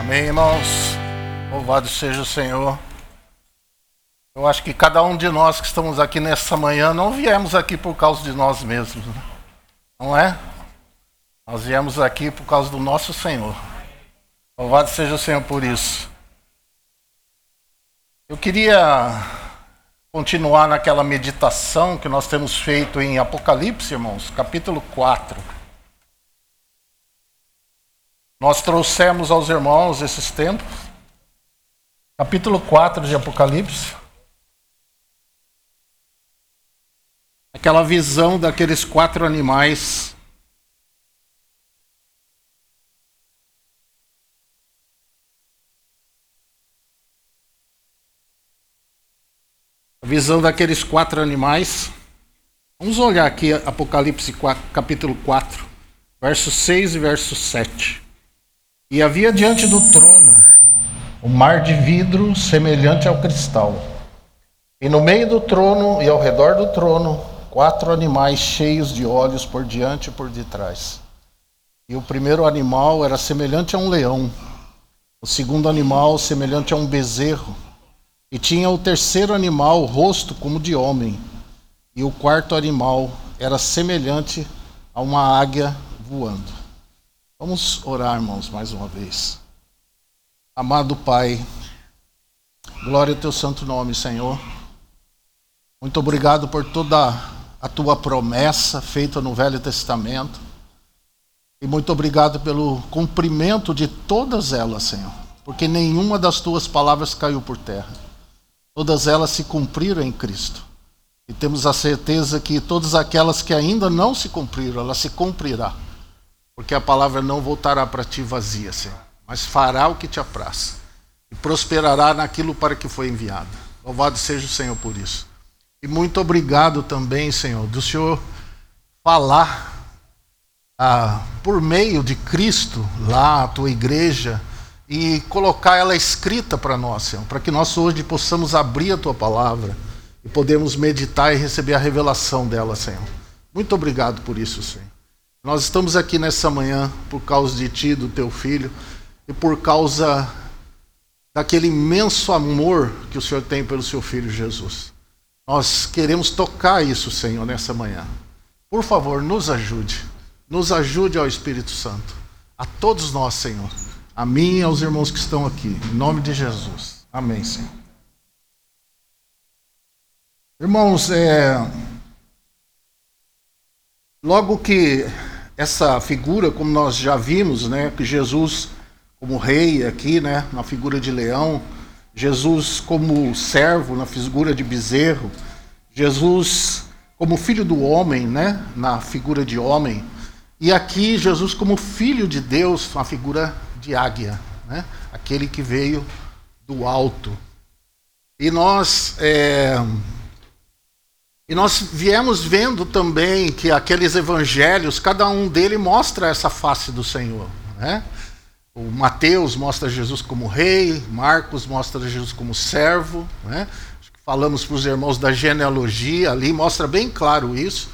Amém, irmãos? Louvado seja o Senhor. Eu acho que cada um de nós que estamos aqui nessa manhã não viemos aqui por causa de nós mesmos, né? não é? Nós viemos aqui por causa do nosso Senhor. Louvado seja o Senhor por isso. Eu queria continuar naquela meditação que nós temos feito em Apocalipse, irmãos, capítulo 4. Nós trouxemos aos irmãos esses tempos, capítulo 4 de Apocalipse. Aquela visão daqueles quatro animais A visão daqueles quatro animais. Vamos olhar aqui Apocalipse 4, capítulo 4, versos 6 e verso 7. E havia diante do trono um mar de vidro semelhante ao cristal. E no meio do trono e ao redor do trono, quatro animais cheios de olhos por diante e por detrás. E o primeiro animal era semelhante a um leão, o segundo animal semelhante a um bezerro e tinha o terceiro animal o rosto como de homem, e o quarto animal era semelhante a uma águia voando. Vamos orar, irmãos, mais uma vez. Amado Pai, glória ao teu santo nome, Senhor. Muito obrigado por toda a tua promessa feita no Velho Testamento. E muito obrigado pelo cumprimento de todas elas, Senhor, porque nenhuma das tuas palavras caiu por terra. Todas elas se cumpriram em Cristo. E temos a certeza que todas aquelas que ainda não se cumpriram, ela se cumprirá. Porque a palavra não voltará para ti vazia, Senhor, mas fará o que te apraz. E prosperará naquilo para que foi enviada. Louvado seja o Senhor por isso. E muito obrigado também, Senhor, do Senhor falar ah, por meio de Cristo lá, a tua igreja, e colocar ela escrita para nós, Senhor, para que nós hoje possamos abrir a tua palavra e podemos meditar e receber a revelação dela, Senhor. Muito obrigado por isso, Senhor. Nós estamos aqui nessa manhã por causa de ti, do teu filho, e por causa daquele imenso amor que o Senhor tem pelo seu filho Jesus. Nós queremos tocar isso, Senhor, nessa manhã. Por favor, nos ajude. Nos ajude ao Espírito Santo. A todos nós, Senhor a mim e aos irmãos que estão aqui. Em nome de Jesus. Amém, Senhor. Irmãos, é... logo que essa figura, como nós já vimos, né, que Jesus como rei aqui, né, na figura de leão, Jesus como servo na figura de bezerro, Jesus como filho do homem, né, na figura de homem, e aqui Jesus como filho de Deus, na figura de águia, né? aquele que veio do alto. E nós, é, e nós viemos vendo também que aqueles evangelhos, cada um deles mostra essa face do Senhor. Né? O Mateus mostra Jesus como rei, Marcos mostra Jesus como servo. Né? Falamos para os irmãos da genealogia ali, mostra bem claro isso.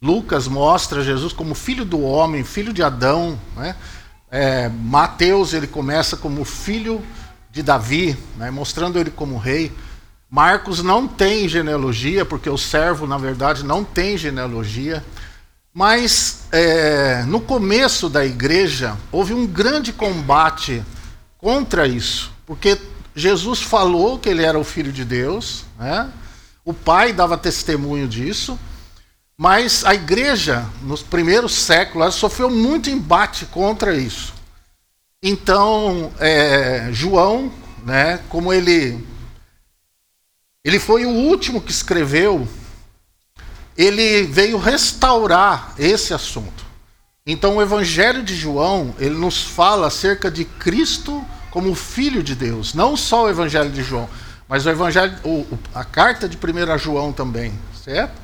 Lucas mostra Jesus como filho do homem, filho de Adão. Né? É, Mateus ele começa como filho de Davi, né, mostrando ele como rei. Marcos não tem genealogia, porque o servo, na verdade, não tem genealogia. Mas é, no começo da igreja houve um grande combate contra isso, porque Jesus falou que ele era o filho de Deus, né? o pai dava testemunho disso, mas a igreja, nos primeiros séculos, sofreu muito embate contra isso. Então, é, João, né, como ele, ele foi o último que escreveu, ele veio restaurar esse assunto. Então, o Evangelho de João, ele nos fala acerca de Cristo como Filho de Deus. Não só o Evangelho de João, mas o Evangelho, a carta de 1 João também, certo?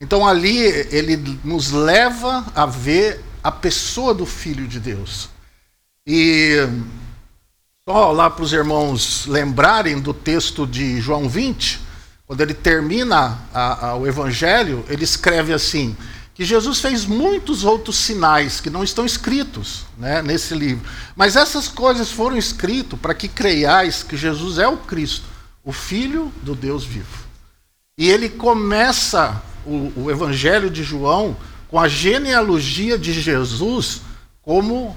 Então ali ele nos leva a ver a pessoa do Filho de Deus. E só lá para os irmãos lembrarem do texto de João 20, quando ele termina a, a, o Evangelho, ele escreve assim: que Jesus fez muitos outros sinais que não estão escritos né, nesse livro. Mas essas coisas foram escritas para que creiais que Jesus é o Cristo, o Filho do Deus vivo. E ele começa o, o Evangelho de João com a genealogia de Jesus como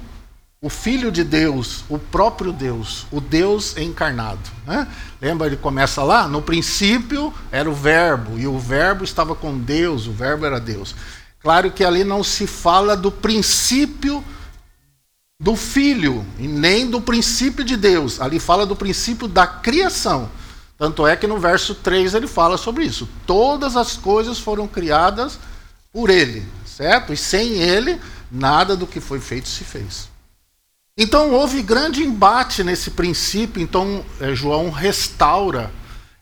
o Filho de Deus, o próprio Deus, o Deus encarnado. Né? Lembra, ele começa lá? No princípio era o Verbo, e o Verbo estava com Deus, o Verbo era Deus. Claro que ali não se fala do princípio do Filho, e nem do princípio de Deus. Ali fala do princípio da criação. Tanto é que no verso 3 ele fala sobre isso. Todas as coisas foram criadas por ele, certo? E sem ele, nada do que foi feito se fez. Então houve grande embate nesse princípio, então eh, João restaura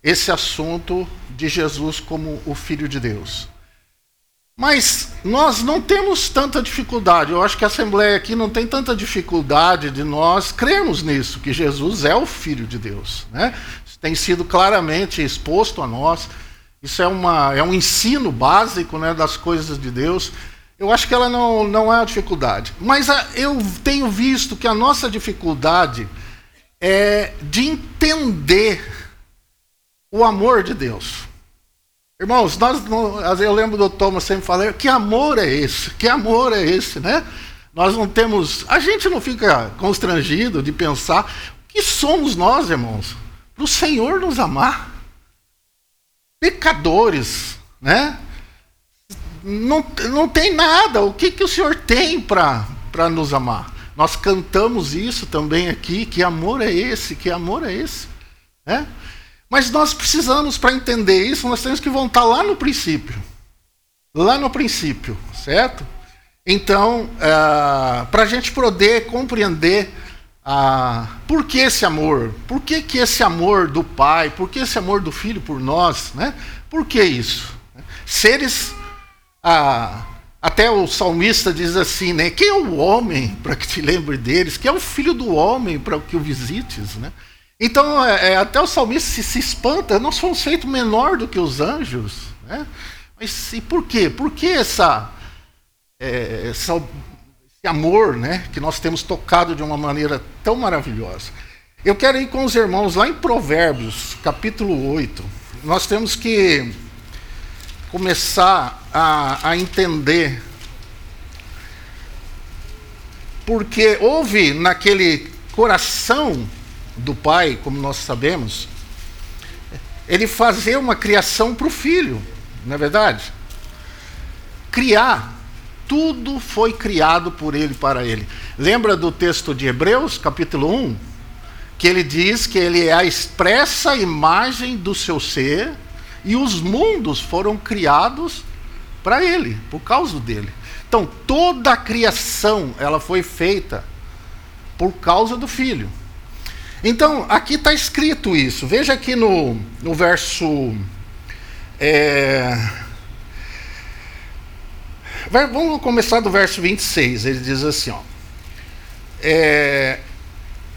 esse assunto de Jesus como o Filho de Deus. Mas nós não temos tanta dificuldade, eu acho que a Assembleia aqui não tem tanta dificuldade de nós crermos nisso, que Jesus é o Filho de Deus. Né? Isso tem sido claramente exposto a nós, isso é, uma, é um ensino básico né, das coisas de Deus. Eu acho que ela não, não é a dificuldade. Mas a, eu tenho visto que a nossa dificuldade é de entender o amor de Deus. Irmãos, nós, eu lembro do Thomas sempre falando, que amor é esse? Que amor é esse, né? Nós não temos, a gente não fica constrangido de pensar o que somos nós, irmãos, para o Senhor nos amar. Pecadores, né? Não, não tem nada. O que, que o Senhor tem para nos amar? Nós cantamos isso também aqui. Que amor é esse? Que amor é esse? É? Mas nós precisamos, para entender isso, nós temos que voltar lá no princípio. Lá no princípio, certo? Então, uh, para a gente poder compreender uh, por que esse amor, por que, que esse amor do Pai, por que esse amor do Filho por nós, né? Por que isso? Seres até o salmista diz assim, né? Quem é o homem para que te lembre deles? Quem é o filho do homem para que o visites, né? Então, é, é, até o salmista se, se espanta, nós fomos feitos menor do que os anjos, né? Mas e por quê? Por que essa, é, essa, esse amor, né? Que nós temos tocado de uma maneira tão maravilhosa. Eu quero ir com os irmãos lá em Provérbios, capítulo 8. Nós temos que começar a, a entender. Porque houve naquele coração do pai, como nós sabemos, ele fazer uma criação para o filho, não é verdade? Criar. Tudo foi criado por ele para ele. Lembra do texto de Hebreus, capítulo 1? Que ele diz que ele é a expressa imagem do seu ser e os mundos foram criados para ele, por causa dele. Então, toda a criação, ela foi feita por causa do filho. Então, aqui está escrito isso. Veja aqui no, no verso. É, vamos começar do verso 26. Ele diz assim: ó, é,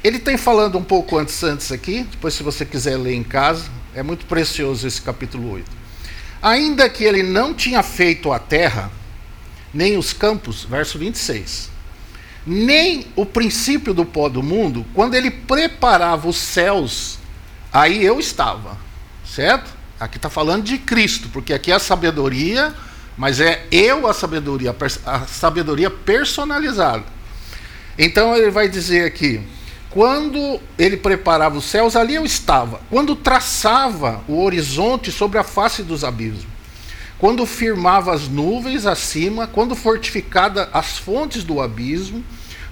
ele tem falando um pouco antes, antes aqui, depois, se você quiser ler em casa, é muito precioso esse capítulo 8. Ainda que ele não tinha feito a terra, nem os campos, verso 26, nem o princípio do pó do mundo, quando ele preparava os céus, aí eu estava, certo? Aqui está falando de Cristo, porque aqui é a sabedoria, mas é eu a sabedoria, a sabedoria personalizada. Então ele vai dizer aqui: quando ele preparava os céus, ali eu estava. Quando traçava o horizonte sobre a face dos abismos. Quando firmava as nuvens acima, quando fortificada as fontes do abismo,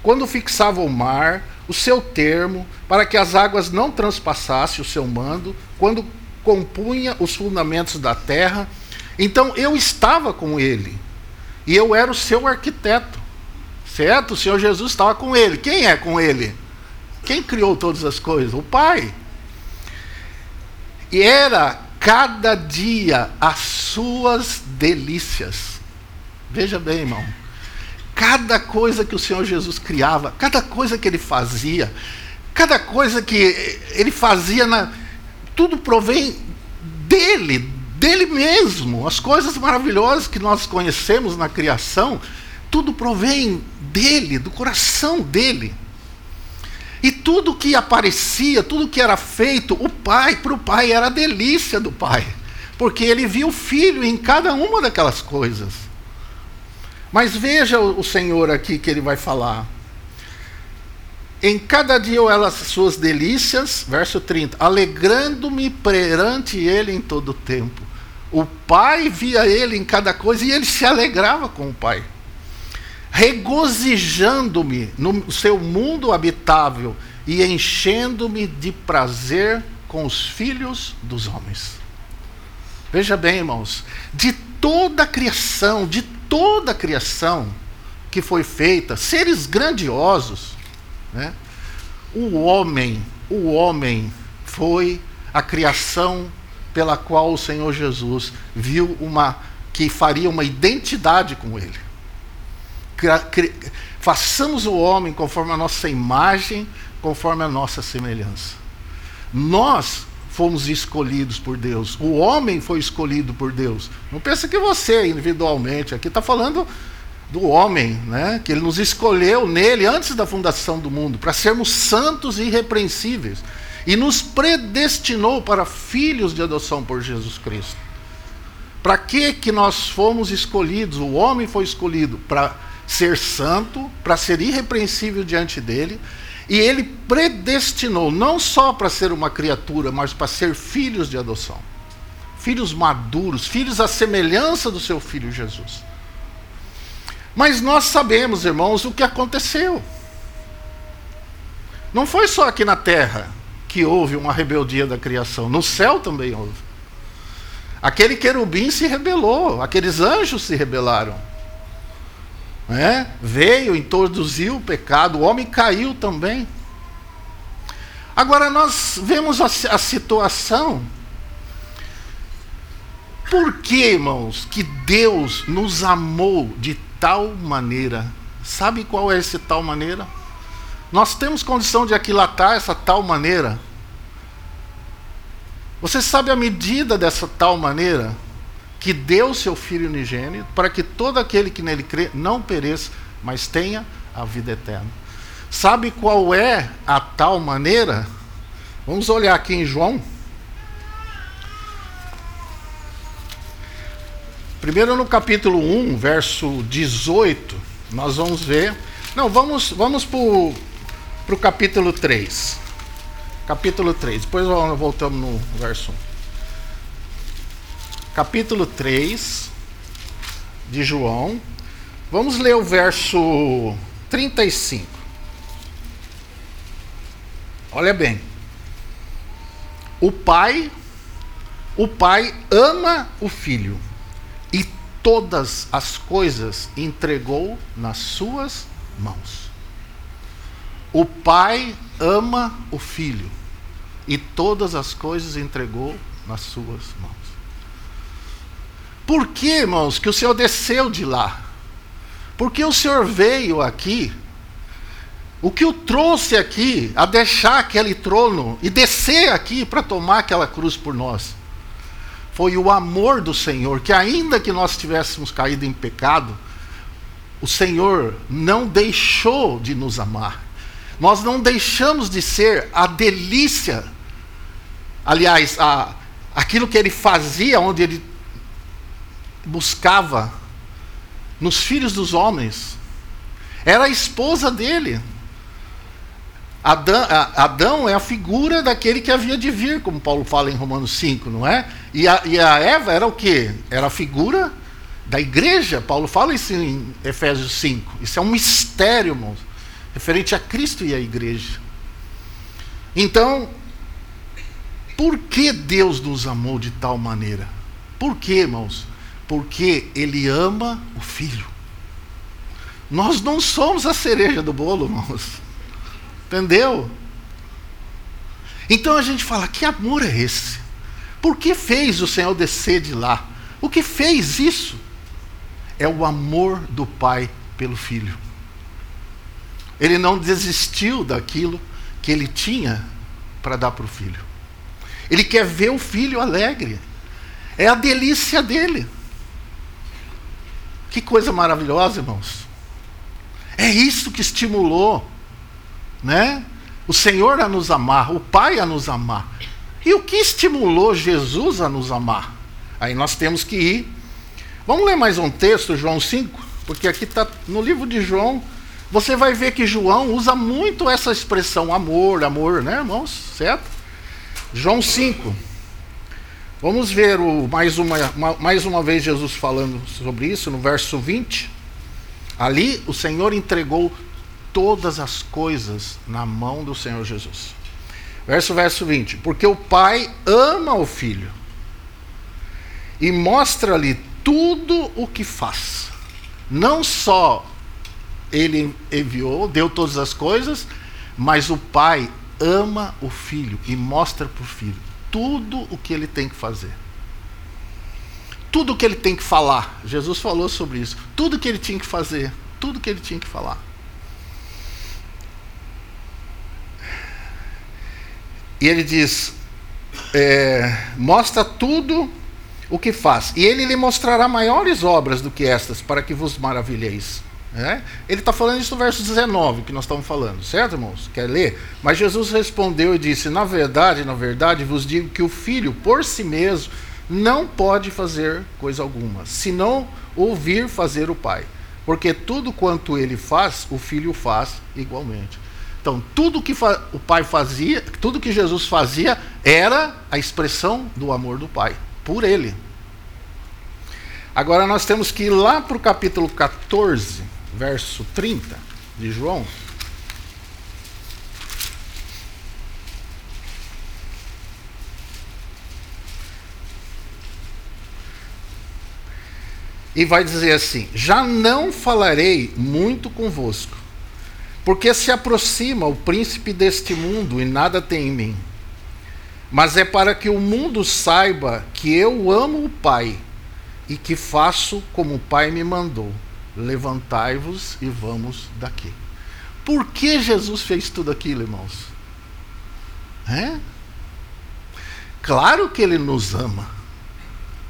quando fixava o mar, o seu termo, para que as águas não transpassassem o seu mando, quando compunha os fundamentos da terra, então eu estava com ele, e eu era o seu arquiteto, certo? O Senhor Jesus estava com ele. Quem é com ele? Quem criou todas as coisas? O Pai. E era cada dia as suas delícias. Veja bem, irmão. Cada coisa que o Senhor Jesus criava, cada coisa que ele fazia, cada coisa que ele fazia, na, tudo provém dele, dele mesmo. As coisas maravilhosas que nós conhecemos na criação, tudo provém dele, do coração dele. E tudo que aparecia, tudo que era feito, o pai, para o pai, era a delícia do pai. Porque ele via o filho em cada uma daquelas coisas. Mas veja o Senhor aqui que ele vai falar. Em cada dia eu elas suas delícias, verso 30, alegrando-me perante ele em todo o tempo. O pai via ele em cada coisa e ele se alegrava com o pai regozijando-me no seu mundo habitável e enchendo-me de prazer com os filhos dos homens. Veja bem, irmãos, de toda a criação, de toda a criação que foi feita, seres grandiosos, né? O homem, o homem foi a criação pela qual o Senhor Jesus viu uma que faria uma identidade com ele façamos o homem conforme a nossa imagem, conforme a nossa semelhança. Nós fomos escolhidos por Deus. O homem foi escolhido por Deus. Não pensa que você individualmente. Aqui está falando do homem, né? Que ele nos escolheu nele antes da fundação do mundo para sermos santos e irrepreensíveis e nos predestinou para filhos de adoção por Jesus Cristo. Para que que nós fomos escolhidos? O homem foi escolhido para ser santo, para ser irrepreensível diante dele, e ele predestinou não só para ser uma criatura, mas para ser filhos de adoção. Filhos maduros, filhos à semelhança do seu filho Jesus. Mas nós sabemos, irmãos, o que aconteceu. Não foi só aqui na terra que houve uma rebeldia da criação, no céu também houve. Aquele querubim se rebelou, aqueles anjos se rebelaram né? veio, introduziu o pecado, o homem caiu também. Agora nós vemos a, a situação. Por que, irmãos, que Deus nos amou de tal maneira? Sabe qual é esse tal maneira? Nós temos condição de aquilatar essa tal maneira. Você sabe a medida dessa tal maneira? Que deu seu Filho unigênito, para que todo aquele que nele crê não pereça, mas tenha a vida eterna. Sabe qual é a tal maneira? Vamos olhar aqui em João. Primeiro no capítulo 1, verso 18, nós vamos ver. Não, vamos, vamos para o capítulo 3. Capítulo 3, depois voltamos no verso 1 capítulo 3 de João. Vamos ler o verso 35. Olha bem. O pai o pai ama o filho e todas as coisas entregou nas suas mãos. O pai ama o filho e todas as coisas entregou nas suas mãos. Por que, irmãos, que o Senhor desceu de lá? Porque o Senhor veio aqui, o que o trouxe aqui a deixar aquele trono e descer aqui para tomar aquela cruz por nós, foi o amor do Senhor, que ainda que nós tivéssemos caído em pecado, o Senhor não deixou de nos amar. Nós não deixamos de ser a delícia, aliás, a, aquilo que ele fazia, onde ele buscava nos filhos dos homens. Era a esposa dele. Adão, Adão, é a figura daquele que havia de vir, como Paulo fala em Romanos 5, não é? E a, e a Eva era o quê? Era a figura da igreja. Paulo fala isso em Efésios 5. Isso é um mistério, irmãos, referente a Cristo e a igreja. Então, por que Deus nos amou de tal maneira? Por que, irmãos? Porque ele ama o filho. Nós não somos a cereja do bolo, irmãos. Entendeu? Então a gente fala: que amor é esse? Por que fez o Senhor descer de lá? O que fez isso? É o amor do pai pelo filho. Ele não desistiu daquilo que ele tinha para dar para o filho. Ele quer ver o filho alegre. É a delícia dele. Que coisa maravilhosa, irmãos. É isso que estimulou, né? O Senhor a nos amar, o Pai a nos amar. E o que estimulou Jesus a nos amar? Aí nós temos que ir. Vamos ler mais um texto, João 5, porque aqui está no livro de João. Você vai ver que João usa muito essa expressão amor, amor, né, irmãos? Certo? João 5. Vamos ver o, mais, uma, mais uma vez Jesus falando sobre isso, no verso 20. Ali o Senhor entregou todas as coisas na mão do Senhor Jesus. Verso verso 20. Porque o Pai ama o Filho e mostra-lhe tudo o que faz. Não só ele enviou, deu todas as coisas, mas o Pai ama o Filho e mostra para o Filho tudo o que ele tem que fazer. Tudo o que ele tem que falar. Jesus falou sobre isso. Tudo o que ele tinha que fazer. Tudo o que ele tinha que falar. E ele diz: é, mostra tudo o que faz. E ele lhe mostrará maiores obras do que estas, para que vos maravilheis. É? Ele está falando isso no verso 19 que nós estamos falando, certo, irmãos? Quer ler? Mas Jesus respondeu e disse: Na verdade, na verdade, vos digo que o filho, por si mesmo, não pode fazer coisa alguma, senão ouvir fazer o pai. Porque tudo quanto ele faz, o filho faz igualmente. Então, tudo que o pai fazia, tudo que Jesus fazia, era a expressão do amor do pai por ele. Agora nós temos que ir lá para o capítulo 14, verso 30 de João. E vai dizer assim: Já não falarei muito convosco, porque se aproxima o príncipe deste mundo e nada tem em mim mas é para que o mundo saiba que eu amo o Pai e que faço como o Pai me mandou. Levantai-vos e vamos daqui. Por que Jesus fez tudo aquilo, irmãos? É? Claro que Ele nos ama,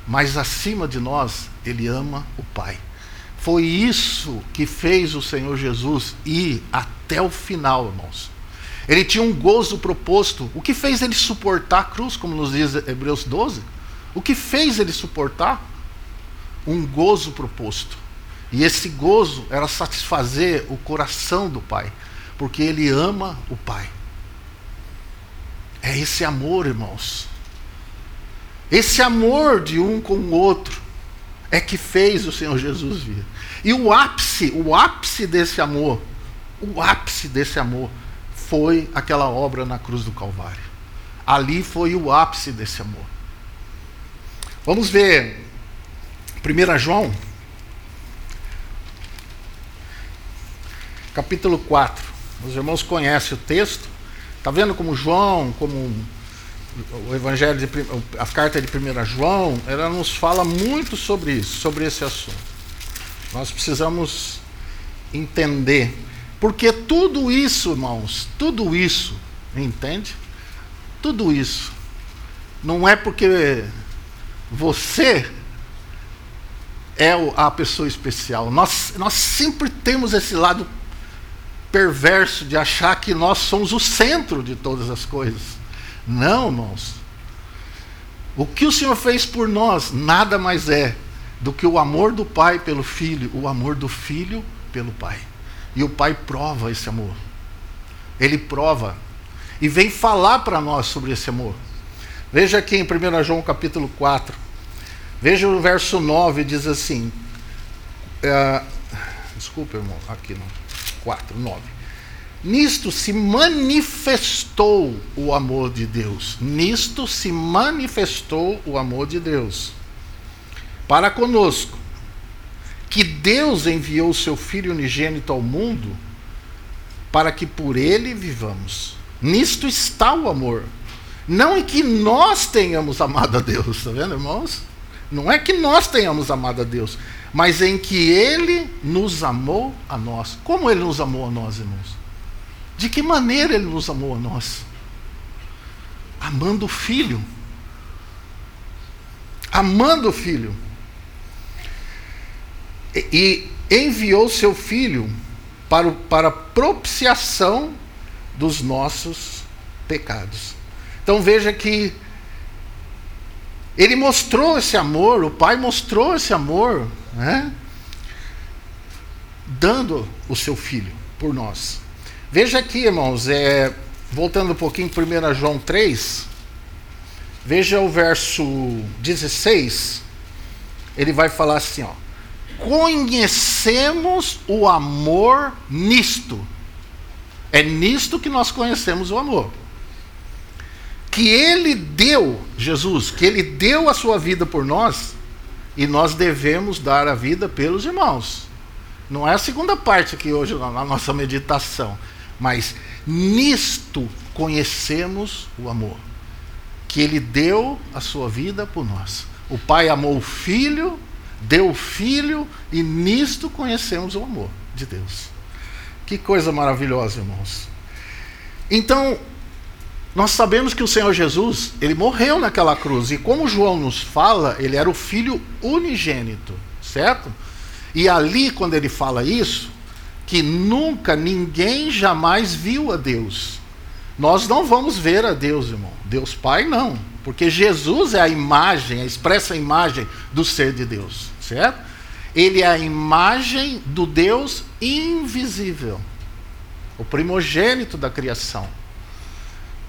mas acima de nós, Ele ama o Pai. Foi isso que fez o Senhor Jesus ir até o final, irmãos. Ele tinha um gozo proposto. O que fez ele suportar a cruz, como nos diz Hebreus 12? O que fez ele suportar? Um gozo proposto. E esse gozo era satisfazer o coração do Pai, porque ele ama o Pai. É esse amor, irmãos. Esse amor de um com o outro é que fez o Senhor Jesus vir. E o ápice, o ápice desse amor, o ápice desse amor foi aquela obra na cruz do Calvário. Ali foi o ápice desse amor. Vamos ver 1 João, capítulo 4. Os irmãos conhecem o texto. Está vendo como João, como o Evangelho, de, a carta de 1 João, ela nos fala muito sobre isso, sobre esse assunto. Nós precisamos entender porque tudo isso, irmãos, tudo isso, entende? Tudo isso não é porque você é a pessoa especial. Nós, nós sempre temos esse lado perverso de achar que nós somos o centro de todas as coisas. Não, irmãos. O que o Senhor fez por nós nada mais é do que o amor do Pai pelo Filho, o amor do Filho pelo Pai. E o Pai prova esse amor. Ele prova. E vem falar para nós sobre esse amor. Veja aqui em 1 João capítulo 4. Veja o verso 9, diz assim. É, desculpa, irmão, aqui não. 4, 9. Nisto se manifestou o amor de Deus. Nisto se manifestou o amor de Deus para conosco que Deus enviou o seu Filho unigênito ao mundo para que por ele vivamos. Nisto está o amor. Não em que nós tenhamos amado a Deus, está vendo, irmãos? Não é que nós tenhamos amado a Deus, mas em que Ele nos amou a nós. Como Ele nos amou a nós, irmãos? De que maneira Ele nos amou a nós? Amando o Filho. amando o filho. E, e enviou seu filho para, para propiciação dos nossos pecados. Então veja que ele mostrou esse amor, o pai mostrou esse amor, né? dando o seu filho por nós. Veja aqui, irmãos, é, voltando um pouquinho, 1 João 3, veja o verso 16, ele vai falar assim: ó, conhecemos o amor nisto. É nisto que nós conhecemos o amor. Que ele deu, Jesus, que ele deu a sua vida por nós, e nós devemos dar a vida pelos irmãos. Não é a segunda parte aqui hoje na nossa meditação, mas nisto conhecemos o amor. Que ele deu a sua vida por nós. O Pai amou o Filho, deu o Filho, e nisto conhecemos o amor de Deus. Que coisa maravilhosa, irmãos. Então, nós sabemos que o Senhor Jesus, ele morreu naquela cruz, e como João nos fala, ele era o filho unigênito, certo? E ali, quando ele fala isso, que nunca ninguém jamais viu a Deus. Nós não vamos ver a Deus, irmão. Deus Pai não, porque Jesus é a imagem, a expressa imagem do ser de Deus, certo? Ele é a imagem do Deus invisível, o primogênito da criação.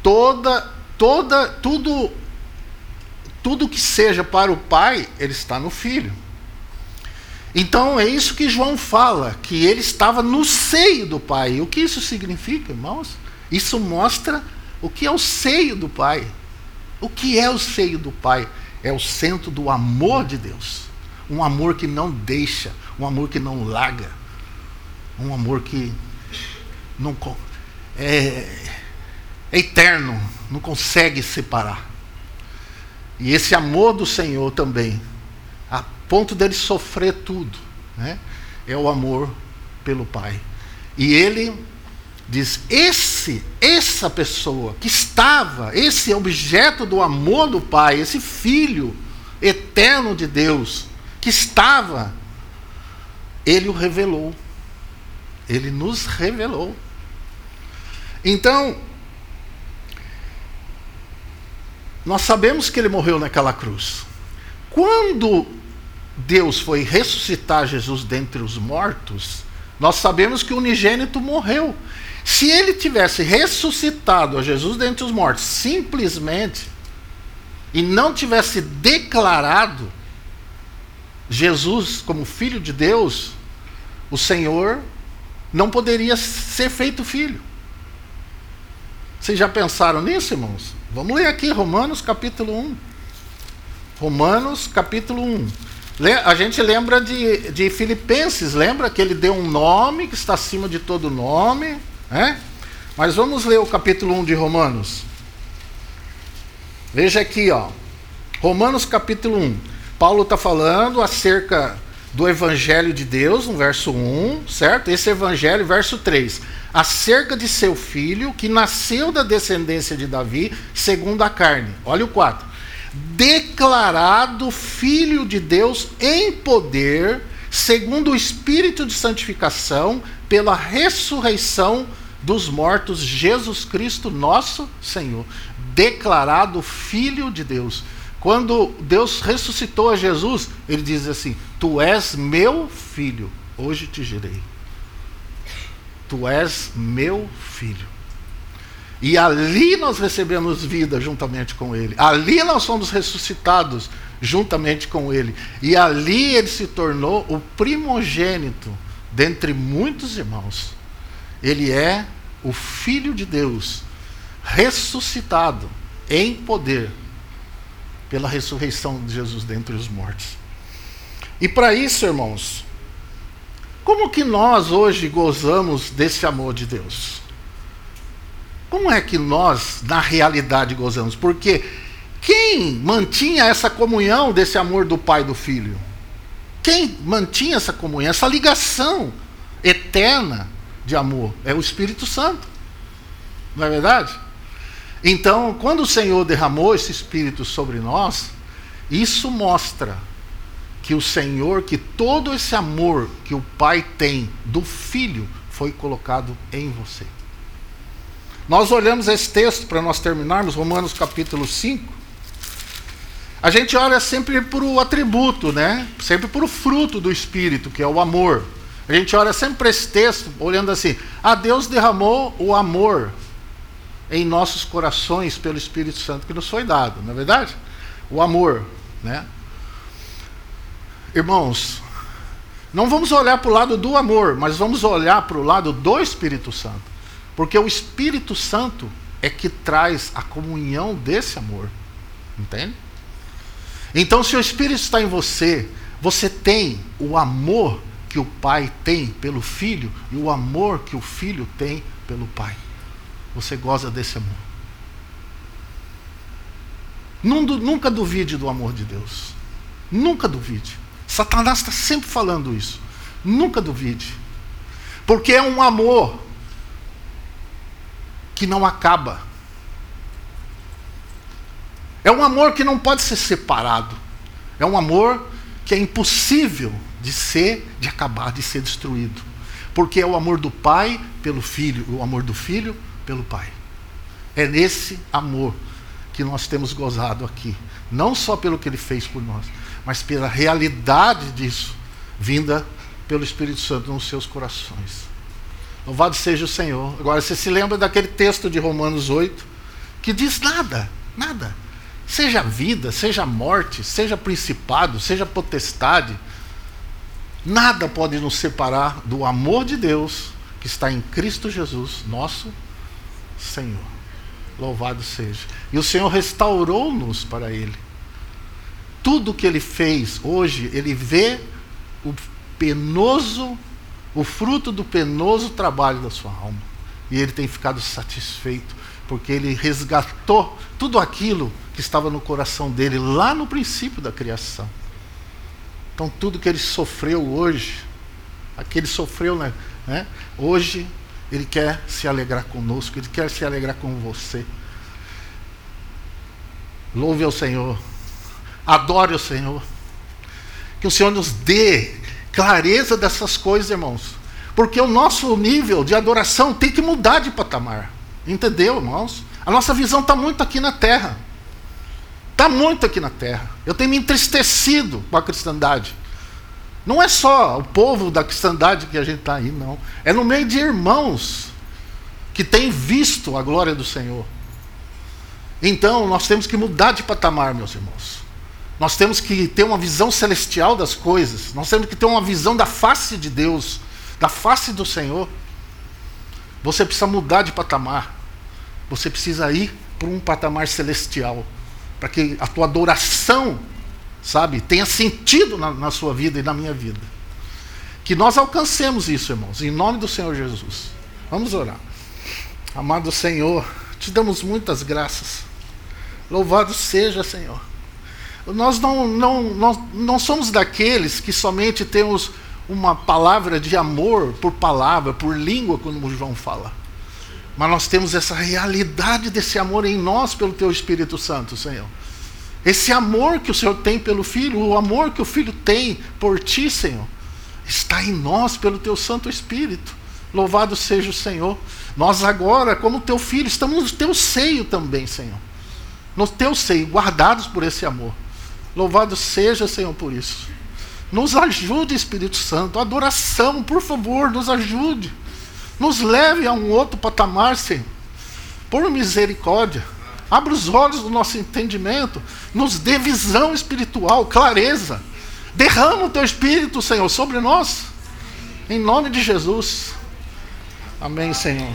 Toda, toda, tudo, tudo que seja para o Pai, ele está no Filho. Então é isso que João fala, que ele estava no seio do Pai. O que isso significa, irmãos? Isso mostra o que é o seio do Pai. O que é o seio do Pai? É o centro do amor de Deus. Um amor que não deixa, um amor que não larga, um amor que não é, é eterno, não consegue separar. E esse amor do Senhor também ponto dele sofrer tudo, né? é o amor pelo Pai. E ele diz: esse, essa pessoa que estava, esse objeto do amor do Pai, esse filho eterno de Deus, que estava, ele o revelou. Ele nos revelou. Então, nós sabemos que ele morreu naquela cruz. Quando Deus foi ressuscitar Jesus dentre os mortos, nós sabemos que o unigênito morreu. Se ele tivesse ressuscitado a Jesus dentre os mortos, simplesmente, e não tivesse declarado Jesus como filho de Deus, o Senhor não poderia ser feito filho. Vocês já pensaram nisso, irmãos? Vamos ler aqui Romanos capítulo 1. Romanos capítulo 1. A gente lembra de, de Filipenses, lembra que ele deu um nome que está acima de todo nome, né? Mas vamos ler o capítulo 1 de Romanos. Veja aqui, ó. Romanos capítulo 1. Paulo está falando acerca do Evangelho de Deus, no verso 1, certo? Esse Evangelho, verso 3. Acerca de seu filho, que nasceu da descendência de Davi, segundo a carne. Olha o 4 declarado Filho de Deus em poder, segundo o Espírito de santificação, pela ressurreição dos mortos, Jesus Cristo, nosso Senhor. Declarado Filho de Deus. Quando Deus ressuscitou a Jesus, ele diz assim: Tu és meu filho, hoje te gerei. Tu és meu filho. E ali nós recebemos vida juntamente com Ele. Ali nós somos ressuscitados juntamente com Ele. E ali Ele se tornou o primogênito dentre muitos irmãos. Ele é o Filho de Deus, ressuscitado em poder pela ressurreição de Jesus dentre os mortos. E para isso, irmãos, como que nós hoje gozamos desse amor de Deus? Como é que nós, na realidade, gozamos? Porque quem mantinha essa comunhão desse amor do Pai e do Filho? Quem mantinha essa comunhão, essa ligação eterna de amor? É o Espírito Santo. Não é verdade? Então, quando o Senhor derramou esse Espírito sobre nós, Isso mostra que o Senhor, que todo esse amor que o Pai tem do Filho foi colocado em você. Nós olhamos esse texto para nós terminarmos, Romanos capítulo 5. A gente olha sempre para o atributo, né? Sempre para o fruto do Espírito, que é o amor. A gente olha sempre para esse texto, olhando assim: ah, Deus derramou o amor em nossos corações pelo Espírito Santo que nos foi dado, não é verdade? O amor, né? Irmãos, não vamos olhar para o lado do amor, mas vamos olhar para o lado do Espírito Santo. Porque o Espírito Santo é que traz a comunhão desse amor. Entende? Então, se o Espírito está em você, você tem o amor que o Pai tem pelo Filho e o amor que o Filho tem pelo Pai. Você goza desse amor. Nunca duvide do amor de Deus. Nunca duvide. Satanás está sempre falando isso. Nunca duvide. Porque é um amor que não acaba. É um amor que não pode ser separado. É um amor que é impossível de ser, de acabar, de ser destruído. Porque é o amor do pai pelo filho, o amor do filho pelo pai. É nesse amor que nós temos gozado aqui. Não só pelo que ele fez por nós, mas pela realidade disso, vinda pelo Espírito Santo nos seus corações. Louvado seja o Senhor. Agora, você se lembra daquele texto de Romanos 8, que diz nada, nada. Seja vida, seja morte, seja principado, seja potestade, nada pode nos separar do amor de Deus que está em Cristo Jesus, nosso Senhor. Louvado seja. E o Senhor restaurou-nos para Ele tudo que ele fez hoje, ele vê o penoso, o fruto do penoso trabalho da sua alma. E ele tem ficado satisfeito, porque ele resgatou tudo aquilo que estava no coração dele lá no princípio da criação. Então, tudo que ele sofreu hoje, aquele sofreu, né, né? Hoje, ele quer se alegrar conosco, ele quer se alegrar com você. Louve ao Senhor. Adore o Senhor. Que o Senhor nos dê clareza dessas coisas, irmãos. Porque o nosso nível de adoração tem que mudar de patamar. Entendeu, irmãos? A nossa visão está muito aqui na terra. Está muito aqui na terra. Eu tenho me entristecido com a cristandade. Não é só o povo da cristandade que a gente está aí, não. É no meio de irmãos que têm visto a glória do Senhor. Então, nós temos que mudar de patamar, meus irmãos. Nós temos que ter uma visão celestial das coisas. Nós temos que ter uma visão da face de Deus, da face do Senhor. Você precisa mudar de patamar. Você precisa ir para um patamar celestial. Para que a tua adoração, sabe, tenha sentido na, na sua vida e na minha vida. Que nós alcancemos isso, irmãos, em nome do Senhor Jesus. Vamos orar. Amado Senhor, te damos muitas graças. Louvado seja, Senhor nós não, não, nós não somos daqueles que somente temos uma palavra de amor por palavra, por língua, como João fala. Mas nós temos essa realidade desse amor em nós pelo Teu Espírito Santo, Senhor. Esse amor que o Senhor tem pelo Filho, o amor que o Filho tem por Ti, Senhor, está em nós pelo Teu Santo Espírito. Louvado seja o Senhor. Nós agora, como Teu Filho, estamos no Teu seio também, Senhor. No Teu seio, guardados por esse amor. Louvado seja, Senhor, por isso. Nos ajude, Espírito Santo. Adoração, por favor, nos ajude. Nos leve a um outro patamar, Senhor. Por misericórdia. Abra os olhos do nosso entendimento. Nos dê visão espiritual, clareza. Derrama o teu Espírito, Senhor, sobre nós. Em nome de Jesus. Amém, Senhor.